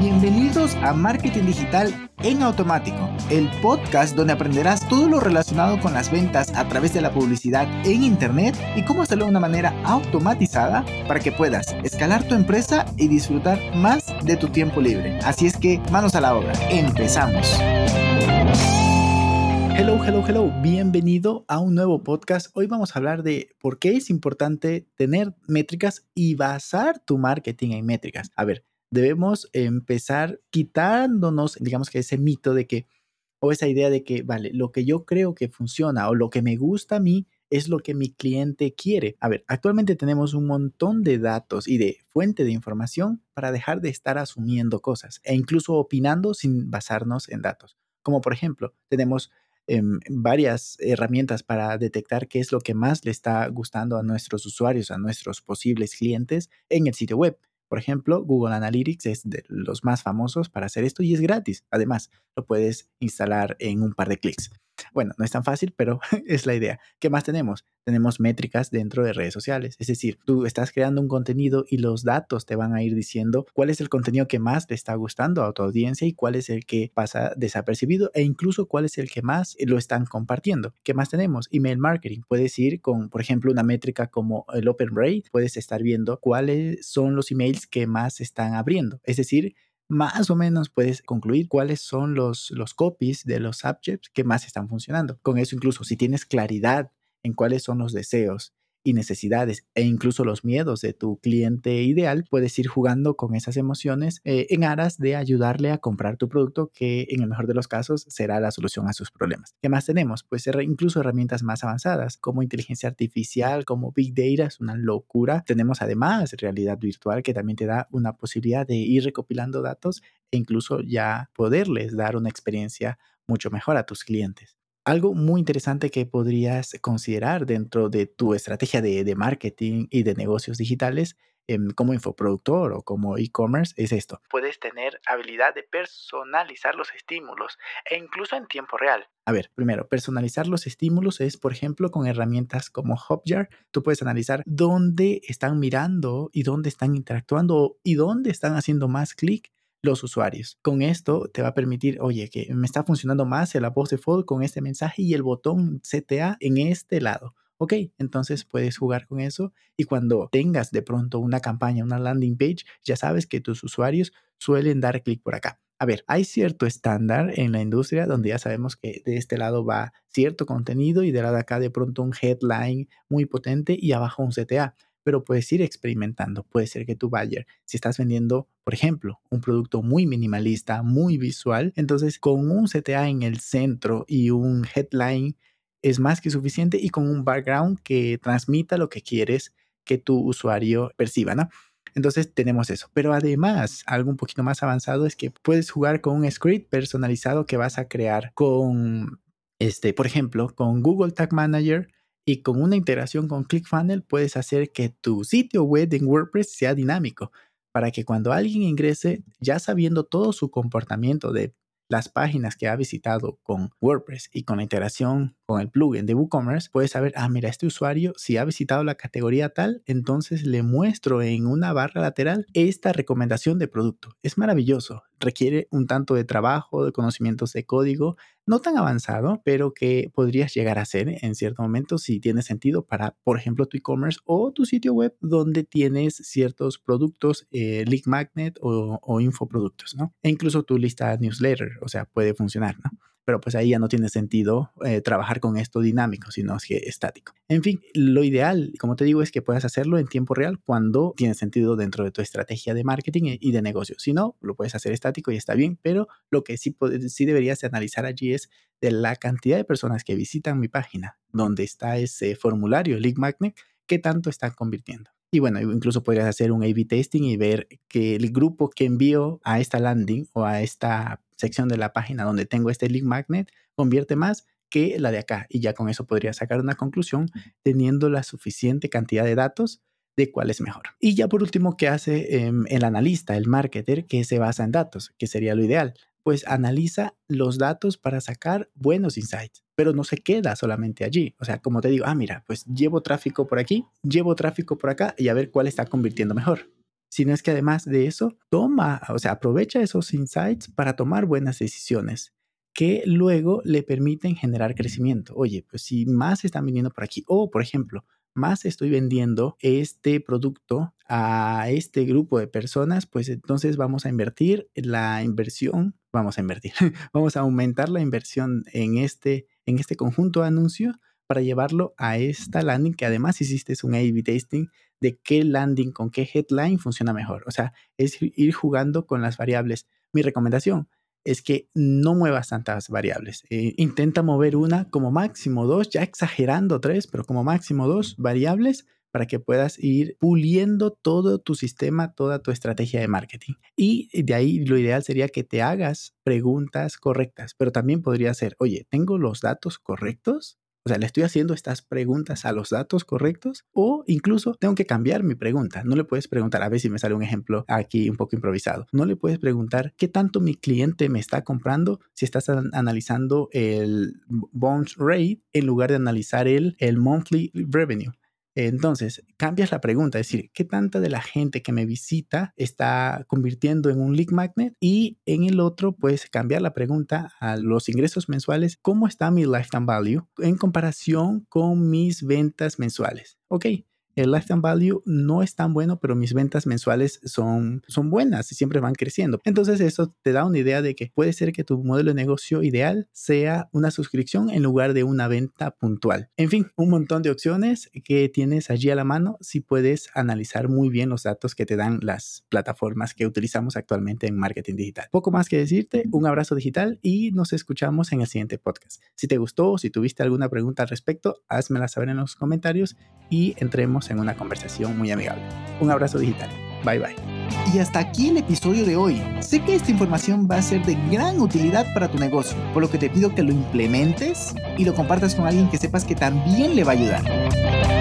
Bienvenidos a Marketing Digital en Automático, el podcast donde aprenderás todo lo relacionado con las ventas a través de la publicidad en Internet y cómo hacerlo de una manera automatizada para que puedas escalar tu empresa y disfrutar más de tu tiempo libre. Así es que manos a la obra, empezamos. Hello, hello, hello. Bienvenido a un nuevo podcast. Hoy vamos a hablar de por qué es importante tener métricas y basar tu marketing en métricas. A ver, debemos empezar quitándonos, digamos que ese mito de que, o esa idea de que, vale, lo que yo creo que funciona o lo que me gusta a mí es lo que mi cliente quiere. A ver, actualmente tenemos un montón de datos y de fuente de información para dejar de estar asumiendo cosas e incluso opinando sin basarnos en datos. Como por ejemplo, tenemos em, varias herramientas para detectar qué es lo que más le está gustando a nuestros usuarios, a nuestros posibles clientes en el sitio web. Por ejemplo, Google Analytics es de los más famosos para hacer esto y es gratis. Además, lo puedes instalar en un par de clics. Bueno, no es tan fácil, pero es la idea. ¿Qué más tenemos? Tenemos métricas dentro de redes sociales. Es decir, tú estás creando un contenido y los datos te van a ir diciendo cuál es el contenido que más te está gustando a tu audiencia y cuál es el que pasa desapercibido e incluso cuál es el que más lo están compartiendo. ¿Qué más tenemos? Email marketing. Puedes ir con, por ejemplo, una métrica como el open rate. Puedes estar viendo cuáles son los emails que más están abriendo. Es decir, más o menos puedes concluir cuáles son los, los copies de los subjects que más están funcionando. Con eso incluso si tienes claridad en cuáles son los deseos y necesidades e incluso los miedos de tu cliente ideal, puedes ir jugando con esas emociones eh, en aras de ayudarle a comprar tu producto que en el mejor de los casos será la solución a sus problemas. ¿Qué más tenemos? Pues incluso herramientas más avanzadas como inteligencia artificial, como Big Data, es una locura. Tenemos además realidad virtual que también te da una posibilidad de ir recopilando datos e incluso ya poderles dar una experiencia mucho mejor a tus clientes. Algo muy interesante que podrías considerar dentro de tu estrategia de, marketing y de negocios digitales em, como infoproductor o como e-commerce es esto. Puedes tener habilidad de personalizar los estímulos e incluso en tiempo real. A ver, primero, personalizar los estímulos es, por ejemplo, con herramientas como Hopjar, tú puedes analizar dónde están mirando y dónde están interactuando y dónde están haciendo más clic los usuarios. Con esto te va a permitir, oye, que me está funcionando más el post default con este mensaje y el botón CTA en este lado. Ok, entonces puedes jugar con eso y cuando tengas de pronto una campaña, una landing page, ya sabes que tus usuarios suelen dar clic por acá. A ver, hay cierto estándar en la industria donde ya sabemos que de este lado va cierto contenido y de lado de acá de pronto un headline muy potente y abajo un CTA pero puedes ir experimentando. Puede ser que tu buyer, si estás vendiendo, por ejemplo, un producto muy minimalista, muy visual, entonces con un CTA en el centro y un headline es más que suficiente y con un background que transmita lo que quieres que tu usuario perciba, ¿no? Entonces tenemos eso. Pero además, algo un poquito más avanzado es que puedes jugar con un script personalizado que vas a crear con, este, por ejemplo, con Google Tag Manager y con una integración con ClickFunnels puedes hacer que tu sitio web en WordPress sea dinámico para que cuando alguien ingrese, ya sabiendo todo su comportamiento de las páginas que ha visitado con WordPress y con la integración con el plugin de WooCommerce, puedes saber, ah, mira, este usuario, si ha visitado la categoría tal, entonces le muestro en una barra lateral esta recomendación de producto. Es maravilloso requiere un tanto de trabajo, de conocimientos de código, no tan avanzado, pero que podrías llegar a hacer en cierto momento si tiene sentido para, por ejemplo, tu e-commerce o tu sitio web donde tienes ciertos productos, eh, lead magnet o, o infoproductos, ¿no? E incluso tu lista newsletter, o sea, puede funcionar, ¿no? Pero pues ahí ya no tiene sentido eh, trabajar con esto dinámico, sino es que estático. En fin, lo ideal, como te digo, es que puedas hacerlo en tiempo real cuando tiene sentido dentro de tu estrategia de marketing y de negocio. Si no, lo puedes hacer estático y está bien, pero lo que sí, sí deberías analizar allí es de la cantidad de personas que visitan mi página, donde está ese formulario, Lead Magnet, qué tanto están convirtiendo. Y bueno, incluso podrías hacer un A-B testing y ver que el grupo que envío a esta landing o a esta sección de la página donde tengo este link magnet convierte más que la de acá. Y ya con eso podría sacar una conclusión teniendo la suficiente cantidad de datos de cuál es mejor. Y ya por último, ¿qué hace em, el analista, el marketer, que se basa en datos? Que sería lo ideal. Pues analiza los datos para sacar buenos insights, pero no se queda solamente allí. O sea, como te digo, ah, mira, pues llevo tráfico por aquí, llevo tráfico por acá y a ver cuál está convirtiendo mejor. Sino es que además de eso, toma, o sea, aprovecha esos insights para tomar buenas decisiones que luego le permiten generar crecimiento. Oye, pues si más están viniendo por aquí, o por ejemplo, más estoy vendiendo este producto a este grupo de personas, pues entonces vamos a invertir la inversión, vamos a invertir, vamos a aumentar la inversión en este, en este conjunto de anuncios para llevarlo a esta landing que además hiciste un A-B testing de qué landing con qué headline funciona mejor. O sea, es ir jugando con las variables. Mi recomendación, es que no muevas tantas variables. Eh, intenta mover una como máximo dos, ya exagerando tres, pero como máximo dos variables para que puedas ir puliendo todo tu sistema, toda tu estrategia de marketing. Y de ahí lo ideal sería que te hagas preguntas correctas, pero también podría ser, oye, ¿tengo los datos correctos? O sea, le estoy haciendo estas preguntas a los datos correctos o incluso tengo que cambiar mi pregunta. No le puedes preguntar, a ver si me sale un ejemplo aquí un poco improvisado. No le puedes preguntar qué tanto mi cliente me está comprando si estás analizando el bounce rate en lugar de analizar el, el monthly revenue. Entonces, cambias la pregunta, es decir, ¿qué tanta de la gente que me visita está convirtiendo en un lead magnet? Y en el otro, puedes cambiar la pregunta a los ingresos mensuales, ¿cómo está mi lifetime value en comparación con mis ventas mensuales? Ok, el lifetime value no es tan bueno, pero mis ventas mensuales son, son buenas y siempre van creciendo. Entonces eso te da una idea de que puede ser que tu modelo de negocio ideal sea una suscripción en lugar de una venta puntual. En fin, un montón de opciones que tienes allí a la mano si puedes analizar muy bien los datos que te dan las plataformas que utilizamos actualmente en marketing digital. Poco más que decirte, un abrazo digital y nos escuchamos en el siguiente podcast. Si te gustó o si tuviste alguna pregunta al respecto, házmela saber en los comentarios y entremos en una conversación muy amigable. Un abrazo digital. Bye bye. Y hasta aquí el episodio de hoy. Sé que esta información va a ser de gran utilidad para tu negocio, por lo que te pido que lo implementes y lo compartas con alguien que sepas que también le va a ayudar.